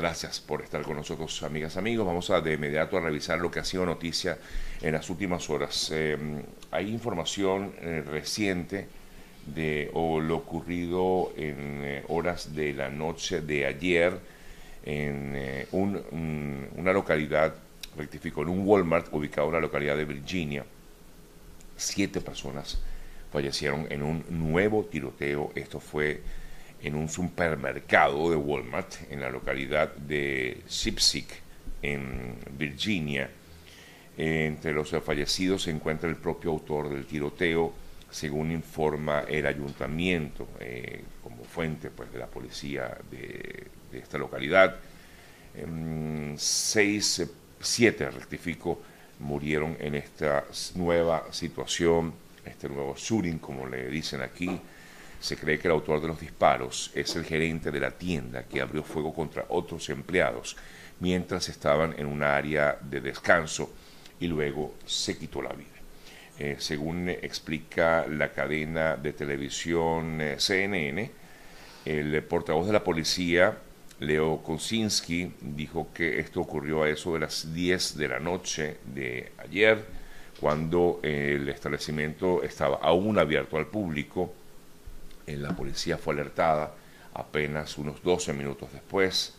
Gracias por estar con nosotros, amigas, amigos. Vamos a de inmediato a revisar lo que ha sido noticia en las últimas horas. Em, hay información eh, reciente de lo ocurrido en eh, horas de la noche de ayer en eh, una localidad, rectifico, en un Walmart ubicado en la localidad de Virginia. Siete personas fallecieron en un nuevo tiroteo. Esto fue en un supermercado de Walmart en la localidad de Sipsic, en Virginia. Entre los fallecidos se encuentra el propio autor del tiroteo, según informa el ayuntamiento eh, como fuente pues, de la policía de, esta localidad. Em, seis, siete, rectifico, murieron en esta nueva situación, este nuevo shooting, como le dicen aquí. Se cree que el autor de los disparos es el gerente de la tienda que abrió fuego contra otros empleados mientras estaban en un área de descanso y luego se quitó la vida. Eh, según explica la cadena de televisión eh, CNN, el portavoz de la policía, Leo Kosinski, dijo que esto ocurrió a eso de las 10 de la noche de ayer, cuando el establecimiento estaba aún abierto al público la policía fue alertada apenas unos 12 minutos después.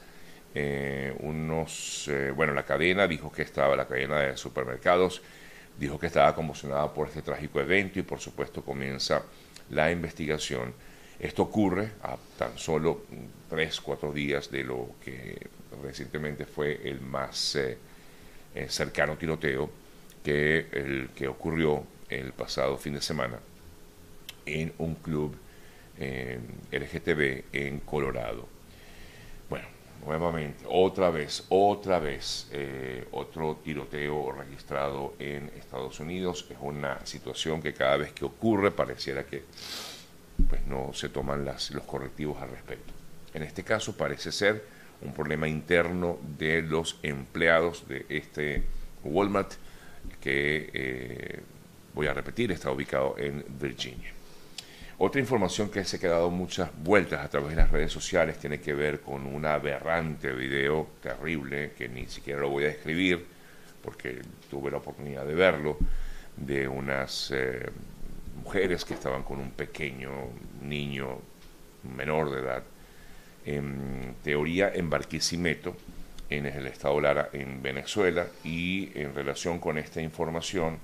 Eh, unos, eh, bueno, la cadena dijo que estaba, la cadena de supermercados, dijo que estaba conmocionada por este trágico evento y por supuesto comienza la investigación. Esto ocurre a tan solo tres, cuatro días de lo que recientemente fue el más eh, cercano tiroteo que el que ocurrió el pasado fin de semana en un club LGTB en Colorado. Bueno, nuevamente, otra vez, otra vez, eh, otro tiroteo registrado en Estados Unidos. Es una situación que cada vez que ocurre pareciera que pues, no se toman las, los correctivos al respecto. En este caso parece ser un problema interno de los empleados de este Walmart que, eh, voy a repetir, está ubicado en Virginia. Otra información que se ha quedado muchas vueltas a través de las redes sociales tiene que ver con un aberrante video terrible que ni siquiera lo voy a describir porque tuve la oportunidad de verlo, de unas eh, mujeres que estaban con un pequeño niño menor de edad, en teoría en Barquisimeto, en el estado Lara, en Venezuela, y en relación con esta información,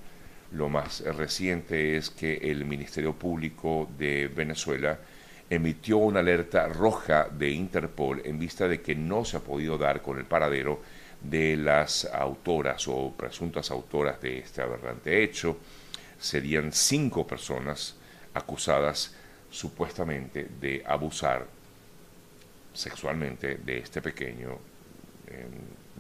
lo más reciente es que el Ministerio Público de Venezuela emitió una alerta roja de Interpol en vista de que no se ha podido dar con el paradero de las autoras o presuntas autoras de este aberrante hecho. Serían cinco personas acusadas supuestamente de abusar sexualmente de este pequeño.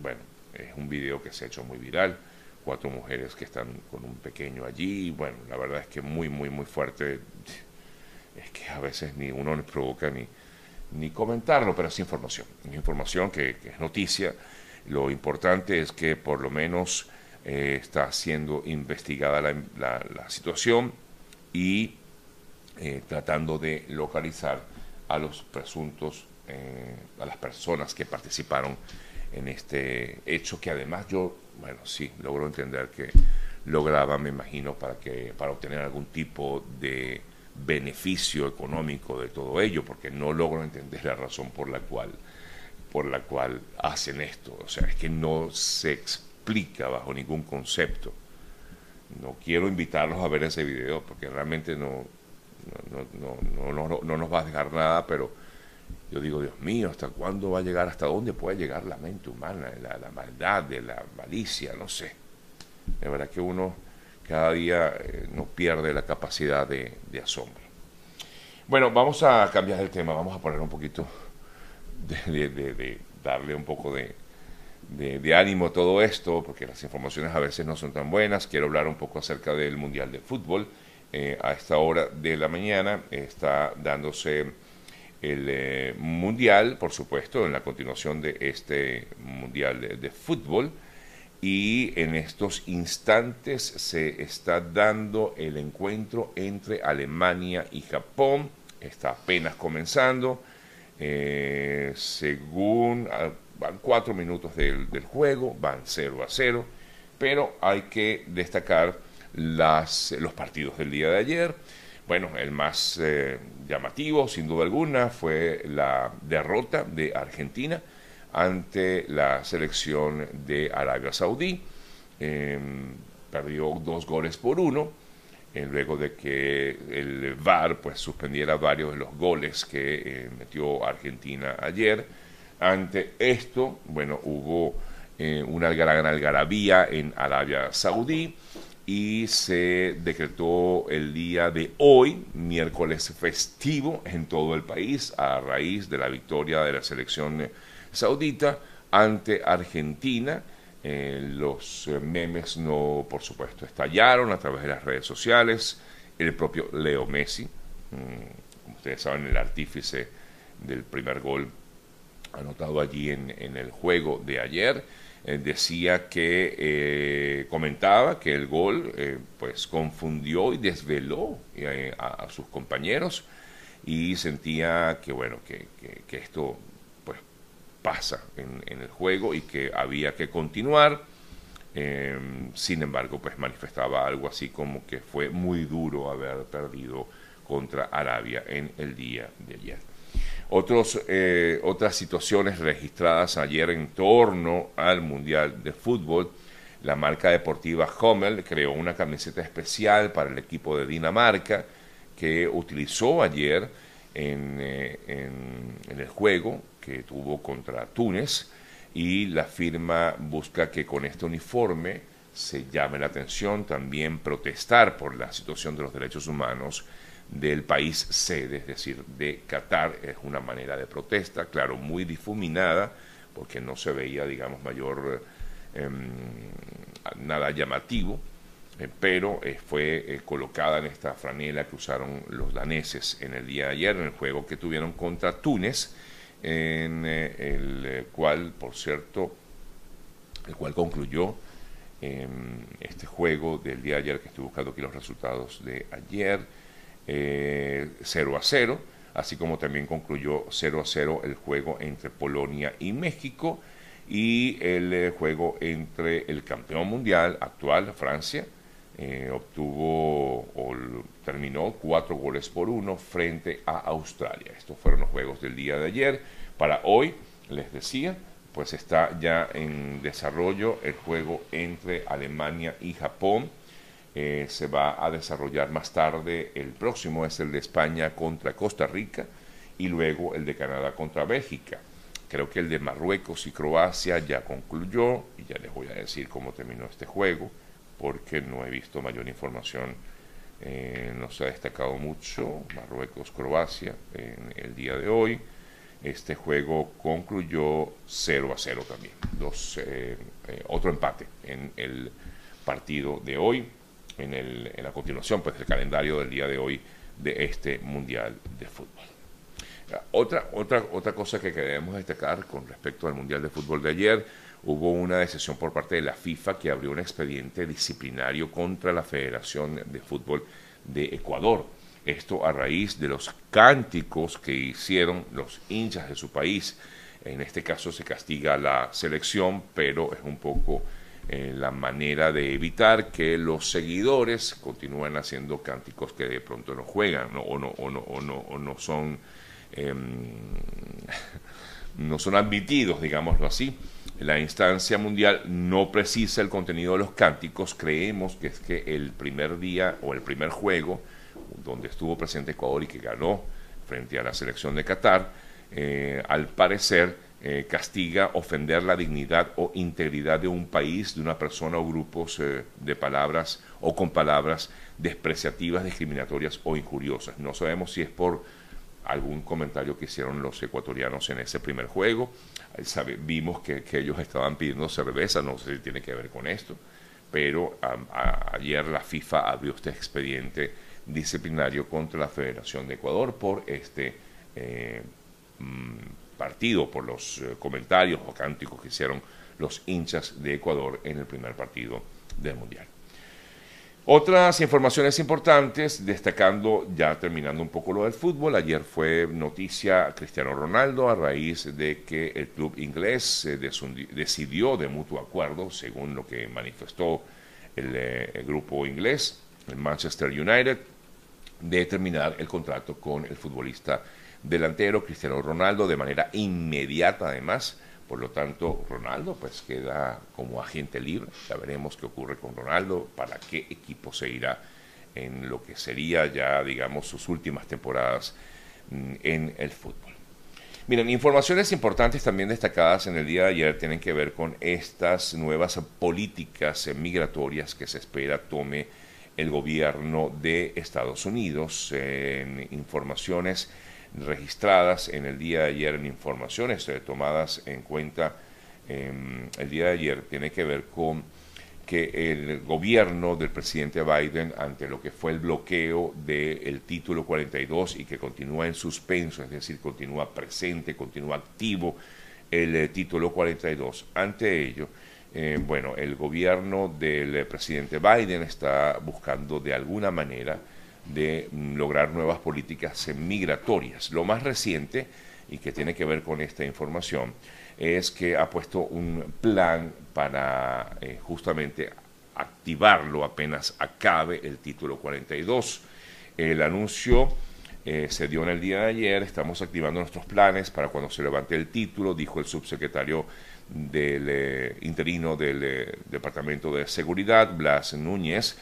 bueno, es un video que se ha hecho muy viral cuatro mujeres que están con un pequeño allí. Bueno, la verdad es que muy, muy, muy fuerte. Es que a veces ni uno les provoca ni, ni comentarlo, pero es información. Es información que, es noticia. Lo importante es que por lo menos eh, está siendo investigada la, la, situación y eh, tratando de localizar a los presuntos, eh, a las personas que participaron en este hecho que además yo bueno, sí, logro entender que lograba, me imagino, para, que, para obtener algún tipo de beneficio económico de todo ello, porque no logro entender la razón por la cual, por la cual hacen esto. O sea, es que no se explica bajo ningún concepto. No quiero invitarlos a ver ese video, porque realmente no, no, no, no, no nos va a dejar nada, pero yo digo, Dios mío, ¿hasta cuándo va a llegar? ¿Hasta dónde puede llegar la mente humana? La, la maldad, de la malicia, no sé. De verdad que uno cada día eh, no pierde la capacidad de, asombro. Bueno, vamos a cambiar el tema, vamos a poner un poquito de, darle un poco de, ánimo a todo esto, porque las informaciones a veces no son tan buenas. Quiero hablar un poco acerca del Mundial de Fútbol. Eh, a esta hora de la mañana está dándose el eh, Mundial, por supuesto, en la continuación de este Mundial de, Fútbol. Y en estos instantes se está dando el encuentro entre Alemania y Japón. Está apenas comenzando. Eh, según van cuatro minutos del, juego, van 0 a 0, pero hay que destacar las, los partidos del día de ayer. Bueno, el más eh, llamativo, sin duda alguna, fue la derrota de Argentina ante la selección de Arabia Saudí. Em, perdió dos goles por uno, eh, luego de que el VAR pues, suspendiera varios de los goles que eh, metió Argentina ayer. Ante esto, bueno, hubo eh, una gran algarabía en Arabia Saudí y se decretó el día de hoy, miércoles festivo en todo el país, a raíz de la victoria de la selección saudita ante Argentina. Eh, los memes no, por supuesto, estallaron a través de las redes sociales. El propio Leo Messi, mm, como ustedes saben, el artífice del primer gol anotado allí en, el juego de ayer, eh, decía que eh, comentaba que el gol pues confundió y desveló a, sus compañeros y sentía que bueno que, que esto pasa en, el juego y que había que continuar. Em, sin embargo, pues manifestaba algo así como que fue muy duro haber perdido contra Arabia en el día de ayer. Otros, eh, otras situaciones registradas ayer en torno al Mundial de Fútbol. La marca deportiva Hummel creó una camiseta especial para el equipo de Dinamarca que utilizó ayer en, eh, en el juego que tuvo contra Túnez y la firma busca que con este uniforme se llame la atención, también protestar por la situación de los derechos humanos del país sede, es decir, de Qatar, es una manera de protesta, claro, muy difuminada, porque no se veía, digamos, mayor, em, nada llamativo, eh, pero eh, fue eh, colocada en esta franela que usaron los daneses en el día de ayer, en el juego que tuvieron contra Túnez, en el cual, por cierto, el cual concluyó em, este juego del día de ayer, que estoy buscando aquí los resultados de ayer, 0 eh, a 0, así como también concluyó 0 a 0 el juego entre Polonia y México y el juego entre el campeón mundial actual, Francia, obtuvo o terminó cuatro goles por uno frente a Australia. Estos fueron los juegos del día de ayer. Para hoy, les decía, pues está ya en desarrollo el juego entre Alemania y Japón. Eh, se va a desarrollar más tarde. El próximo es el de España contra Costa Rica y luego el de Canadá contra Bélgica. Creo que el de Marruecos y Croacia ya concluyó y ya les voy a decir cómo terminó este juego porque no he visto mayor información eh, no se ha destacado mucho Marruecos, Croacia en el día de hoy. Este juego concluyó 0 a 0 también. Eh, otro empate en el partido de hoy, en, el, en la continuación pues, del calendario del día de hoy de este Mundial de Fútbol. Otra, otra, otra cosa que queremos destacar con respecto al Mundial de Fútbol de ayer, hubo una decisión por parte de la FIFA que abrió un expediente disciplinario contra la Federación de Fútbol de Ecuador. Esto a raíz de los cánticos que hicieron los hinchas de su país. En este caso se castiga la selección, pero es un poco eh, la manera de evitar que los seguidores continúen haciendo cánticos que de pronto no juegan o, no, no, no, no son em, no son admitidos, digámoslo así. La instancia mundial no precisa el contenido de los cánticos. Creemos que es que el primer día o el primer juego donde estuvo presente Ecuador y que ganó frente a la selección de Qatar, eh, al parecer eh, castiga ofender la dignidad o integridad de un país, de una persona o grupos eh, de palabras o con palabras despreciativas, discriminatorias o injuriosas. No sabemos si es por algún comentario que hicieron los ecuatorianos en ese primer juego. vimos que, ellos estaban pidiendo cerveza, no sé si tiene que ver con esto, pero ayer la FIFA abrió este expediente disciplinario contra la Federación de Ecuador por este eh, mm, partido, por los eh, comentarios o cánticos que hicieron los hinchas de Ecuador en el primer partido del Mundial. Otras informaciones importantes, destacando, ya terminando un poco lo del fútbol, ayer fue noticia Cristiano Ronaldo a raíz de que el club inglés eh, decidió de mutuo acuerdo, según lo que manifestó eh, el grupo inglés, el Manchester United, de terminar el contrato con el futbolista delantero Cristiano Ronaldo de manera inmediata además por lo tanto, Ronaldo pues queda como agente libre. Ya veremos qué ocurre con Ronaldo, para qué equipo se irá en lo que sería ya, digamos, sus últimas temporadas mm, en el fútbol. Miren, informaciones importantes también destacadas en el día de ayer tienen que ver con estas nuevas políticas migratorias que se espera tome el gobierno de Estados Unidos. En informaciones registradas en el día de ayer en informaciones eh, tomadas en cuenta em, el día de ayer tiene que ver con que el gobierno del presidente Biden ante lo que fue el bloqueo del título 42 y que continúa en suspenso, es decir, continúa presente, continúa activo el eh, título 42. Ante ello, eh, bueno, el gobierno del presidente Biden está buscando de alguna manera de mm, lograr nuevas políticas migratorias. Lo más reciente, y que tiene que ver con esta información, es que ha puesto un plan para eh, justamente activarlo apenas acabe el título 42. El anuncio eh, se dio en el día de ayer, estamos activando nuestros planes para cuando se levante el título, dijo el subsecretario del eh, interino del Departamento de Seguridad, Blas Núñez,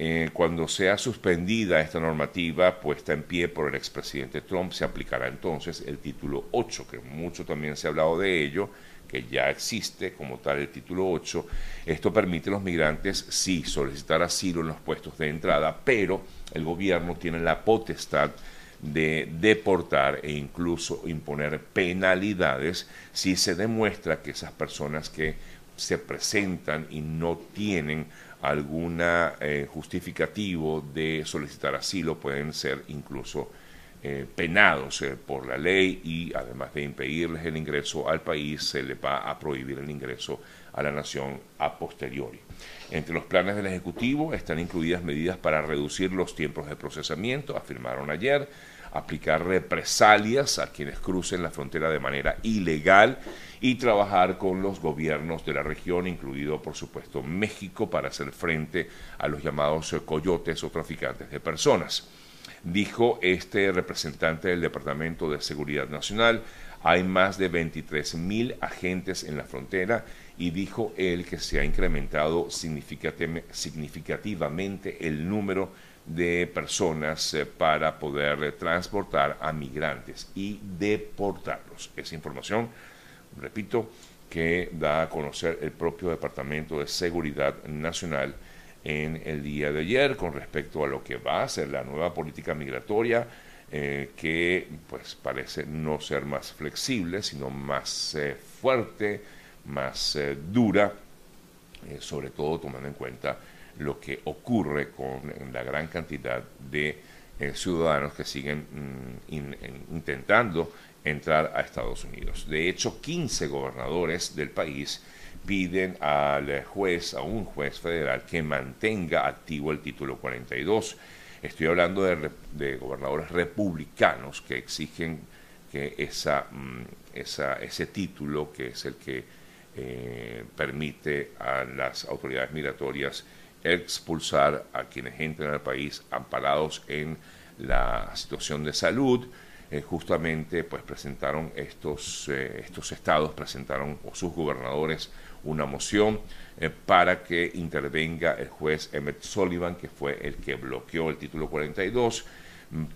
eh, cuando sea suspendida esta normativa puesta en pie por el expresidente Trump, se aplicará entonces el título 8, que mucho también se ha hablado de ello, que ya existe como tal el título 8. Esto permite a los migrantes, sí, solicitar asilo en los puestos de entrada, pero el gobierno tiene la potestad de deportar e incluso imponer penalidades si se demuestra que esas personas que se presentan y no tienen alguna eh, justificativo de solicitar asilo pueden ser incluso eh, penados eh, por la ley y además de impedirles el ingreso al país, se les va a prohibir el ingreso a la nación a posteriori. Entre los planes del Ejecutivo están incluidas medidas para reducir los tiempos de procesamiento, afirmaron ayer, aplicar represalias a quienes crucen la frontera de manera ilegal y trabajar con los gobiernos de la región, incluido por supuesto México, para hacer frente a los llamados coyotes o traficantes de personas. Dijo este representante del Departamento de Seguridad Nacional, hay más de 23 mil agentes en la frontera y dijo él que se ha incrementado significativamente el número de personas eh, para poder transportar a migrantes y deportarlos. Esa información repito, que da a conocer el propio Departamento de Seguridad Nacional en el día de ayer con respecto a lo que va a ser la nueva política migratoria eh, que pues parece no ser más flexible sino más eh, fuerte más eh, dura sobre todo tomando en cuenta lo que ocurre con la gran cantidad de ciudadanos que siguen mm, intentando entrar a Estados Unidos. De hecho, 15 gobernadores del país piden al juez, a un juez federal, que mantenga activo el título 42. Estoy hablando de, gobernadores republicanos que exigen que mm, ese título, que es el que eh, permite a las autoridades migratorias expulsar a quienes entran al país amparados en la situación de salud, eh, justamente pues presentaron estos, eh, estos estados, presentaron o sus gobernadores una moción eh, para que intervenga el juez Emmett Sullivan, que fue el que bloqueó el título 42, mm,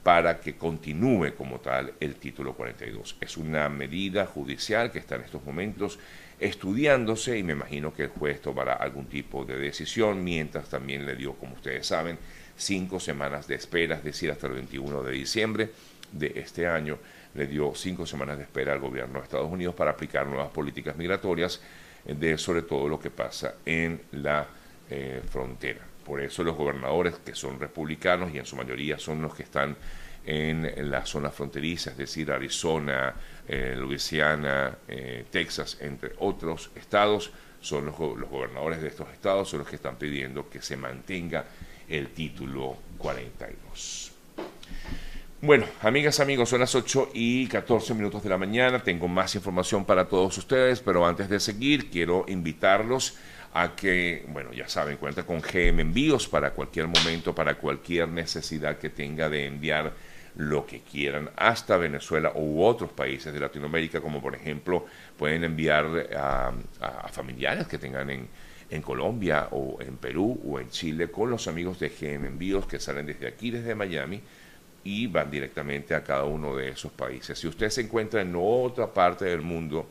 para que continúe como tal el título 42. Es una medida judicial que está en estos momentos estudiándose y me imagino que el juez tomará algún tipo de decisión, mientras también le dio, como ustedes saben, cinco semanas de espera, es decir, hasta el 21 de diciembre de este año le dio cinco semanas de espera al gobierno de Estados Unidos para aplicar nuevas políticas migratorias de sobre todo lo que pasa en la eh, frontera. Por eso los gobernadores que son republicanos y en su mayoría son los que están en, la zona fronteriza, es decir, Arizona, eh, Louisiana, Texas, entre otros estados, son los, los gobernadores de estos estados, son los que están pidiendo que se mantenga el título 42. Bueno, amigas, amigos, son las 8 y 14 minutos de la mañana. Tengo más información para todos ustedes, pero antes de seguir, quiero invitarlos a que, bueno, ya saben, cuenta con GM Envíos para cualquier momento, para cualquier necesidad que tenga de enviar lo que quieran hasta Venezuela u otros países de Latinoamérica, como por ejemplo pueden enviar a, familiares que tengan en, en Colombia o en Perú o en Chile con los amigos de GM Envíos que salen desde aquí, desde Miami y van directamente a cada uno de esos países. Si usted se encuentra en otra parte del mundo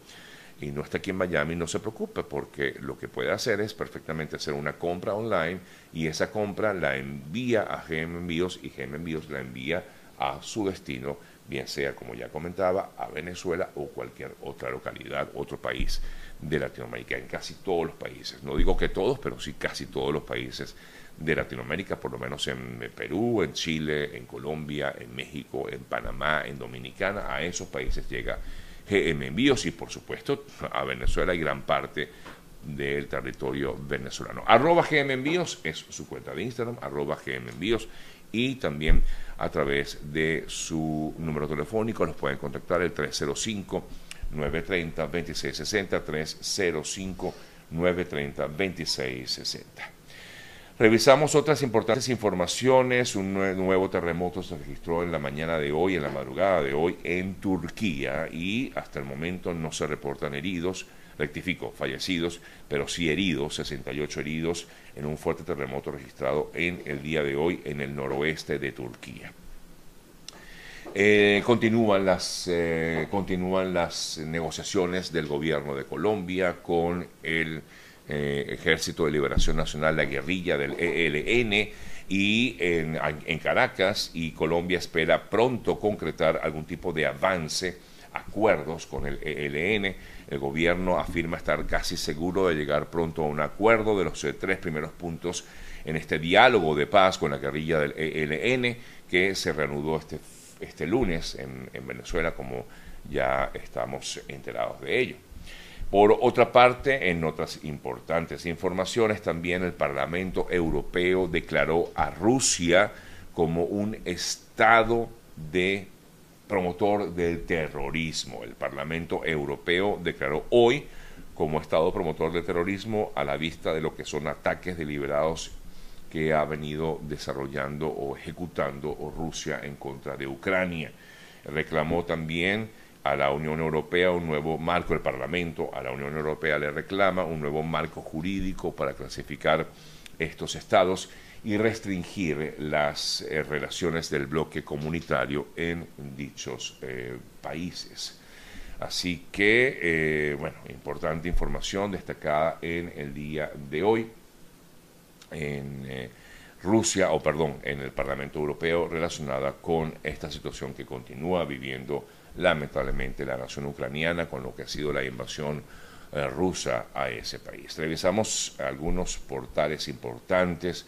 y no está aquí en Miami, no se preocupe porque lo que puede hacer es perfectamente hacer una compra online y esa compra la envía a GM Envíos y GM Envíos la envía a su destino, bien sea, como ya comentaba, a Venezuela o cualquier otra localidad, otro país de Latinoamérica, en casi todos los países. No digo que todos, pero sí casi todos los países de Latinoamérica, por lo menos en Perú, en Chile, en Colombia, en México, en Panamá, en Dominicana, a esos países llega GM Envíos y por supuesto a Venezuela y gran parte del territorio venezolano. Arroba GM Envíos es su cuenta de Instagram, arroba GM Envíos y también a través de su número telefónico los pueden contactar el 305 930 2660 305 930 2660 Revisamos otras importantes informaciones. Un nuevo terremoto se registró en la mañana de hoy, en la madrugada de hoy, en Turquía y hasta el momento no se reportan heridos, rectifico, fallecidos, pero sí heridos, 68 heridos en un fuerte terremoto registrado en el día de hoy en el noroeste de Turquía. Eh, continúan, las, eh, continúan las negociaciones del gobierno de Colombia con el eh, Ejército de Liberación Nacional, la guerrilla del ELN, y en, Caracas, y Colombia espera pronto concretar algún tipo de avance, acuerdos con el ELN. El gobierno afirma estar casi seguro de llegar pronto a un acuerdo de los eh, tres primeros puntos en este diálogo de paz con la guerrilla del ELN que se reanudó este, este lunes en Venezuela, como ya estamos enterados de ello. Por otra parte, en otras importantes informaciones, también el Parlamento Europeo declaró a Rusia como un Estado de promotor del terrorismo. El Parlamento Europeo declaró hoy como Estado promotor del terrorismo a la vista de lo que son ataques deliberados que ha venido desarrollando o ejecutando Rusia en contra de Ucrania. Reclamó también a la Unión Europea un nuevo marco, el Parlamento a la Unión Europea le reclama un nuevo marco jurídico para clasificar estos estados y restringir las eh, relaciones del bloque comunitario en dichos eh, países. Así que, eh, bueno, importante información destacada en el día de hoy en Rusia, o perdón, en el Parlamento Europeo relacionada con esta situación que continúa viviendo lamentablemente la nación ucraniana con lo que ha sido la invasión eh, rusa a ese país. Revisamos algunos portales importantes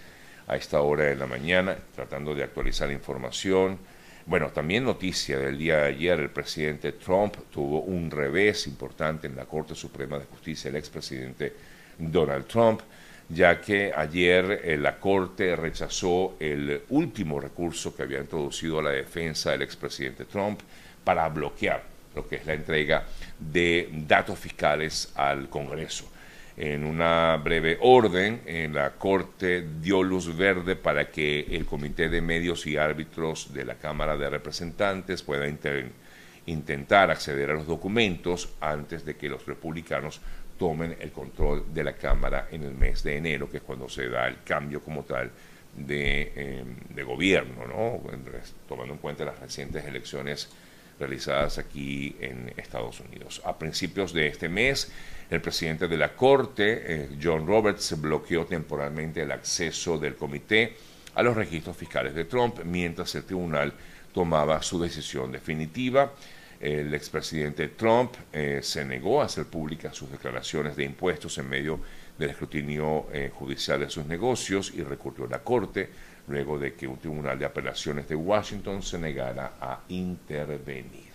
a esta hora de la mañana, tratando de actualizar información. Bueno, también noticia del día de ayer, el presidente Trump tuvo un revés importante en la Corte Suprema de Justicia, el expresidente Donald Trump, ya que ayer eh, la Corte rechazó el último recurso que había introducido a la defensa del expresidente Trump, para bloquear lo que es la entrega de datos fiscales al Congreso. En una breve orden, en la Corte dio luz verde para que el Comité de Medios y Árbitros de la Cámara de Representantes pueda intentar acceder a los documentos antes de que los republicanos tomen el control de la Cámara en el mes de enero, que es cuando se da el cambio como tal de, eh, gobierno, ¿no? tomando en cuenta las recientes elecciones realizadas aquí en Estados Unidos. A principios de este mes, el presidente de la Corte, eh, John Roberts, bloqueó temporalmente el acceso del comité a los registros fiscales de Trump mientras el tribunal tomaba su decisión definitiva. El expresidente Trump eh, se negó a hacer públicas sus declaraciones de impuestos en medio del escrutinio eh, judicial de sus negocios y recurrió a la Corte luego de que un tribunal de apelaciones de Washington se negara a intervenir.